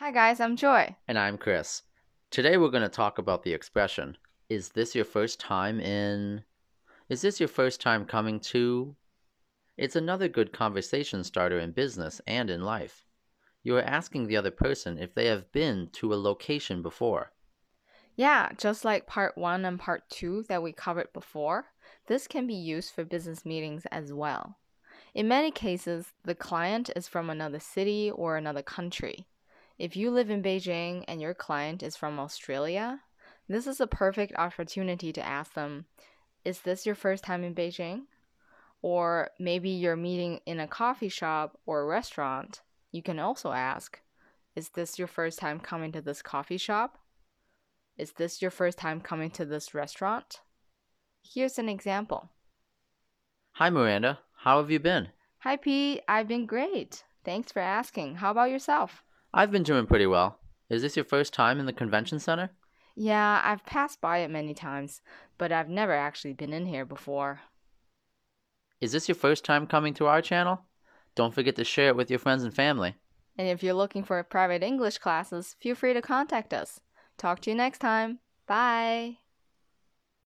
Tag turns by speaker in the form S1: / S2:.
S1: Hi, guys, I'm Joy.
S2: And I'm Chris. Today we're going to talk about the expression Is this your first time in. Is this your first time coming to? It's another good conversation starter in business and in life. You are asking the other person if they have been to a location before.
S1: Yeah, just like part one and part two that we covered before, this can be used for business meetings as well. In many cases, the client is from another city or another country. If you live in Beijing and your client is from Australia, this is a perfect opportunity to ask them, Is this your first time in Beijing? Or maybe you're meeting in a coffee shop or a restaurant. You can also ask, Is this your first time coming to this coffee shop? Is this your first time coming to this restaurant? Here's an example.
S2: Hi, Miranda. How have you been?
S1: Hi, Pete. I've been great. Thanks for asking. How about yourself?
S2: I've been doing pretty well. Is this your first time in the convention center?
S1: Yeah, I've passed by it many times, but I've never actually been in here before.
S2: Is this your first time coming to our channel? Don't forget to share it with your friends and family.
S1: And if you're looking for private English classes, feel free to contact us. Talk to you next time. Bye.